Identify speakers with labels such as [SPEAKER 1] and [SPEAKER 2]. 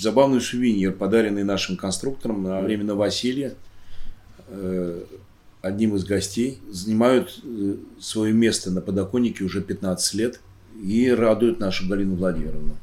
[SPEAKER 1] Забавный сувенир, подаренный нашим конструктором на время новоселья, э, одним из гостей, занимают э, свое место на подоконнике уже 15 лет и радуют нашу Галину Владимировну.